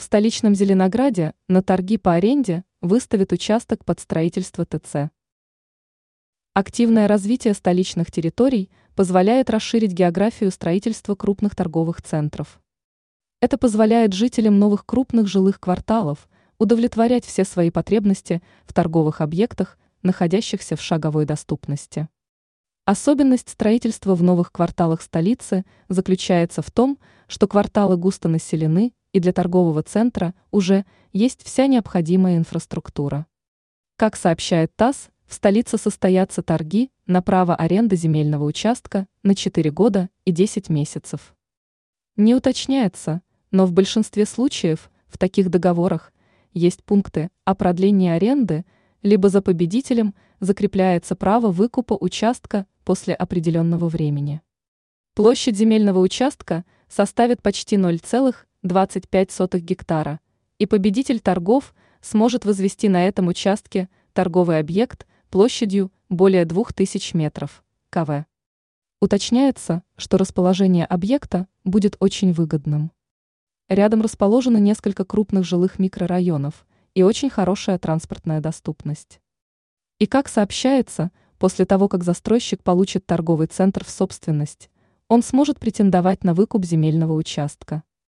В столичном Зеленограде на торги по аренде выставят участок под строительство ТЦ. Активное развитие столичных территорий позволяет расширить географию строительства крупных торговых центров. Это позволяет жителям новых крупных жилых кварталов удовлетворять все свои потребности в торговых объектах, находящихся в шаговой доступности. Особенность строительства в новых кварталах столицы заключается в том, что кварталы густо населены и для торгового центра уже есть вся необходимая инфраструктура. Как сообщает ТАСС, в столице состоятся торги на право аренды земельного участка на 4 года и 10 месяцев. Не уточняется, но в большинстве случаев в таких договорах есть пункты о продлении аренды, либо за победителем закрепляется право выкупа участка после определенного времени. Площадь земельного участка составит почти 0,5 25 гектара, и победитель торгов сможет возвести на этом участке торговый объект площадью более 2000 метров, КВ. Уточняется, что расположение объекта будет очень выгодным. Рядом расположено несколько крупных жилых микрорайонов и очень хорошая транспортная доступность. И как сообщается, после того, как застройщик получит торговый центр в собственность, он сможет претендовать на выкуп земельного участка.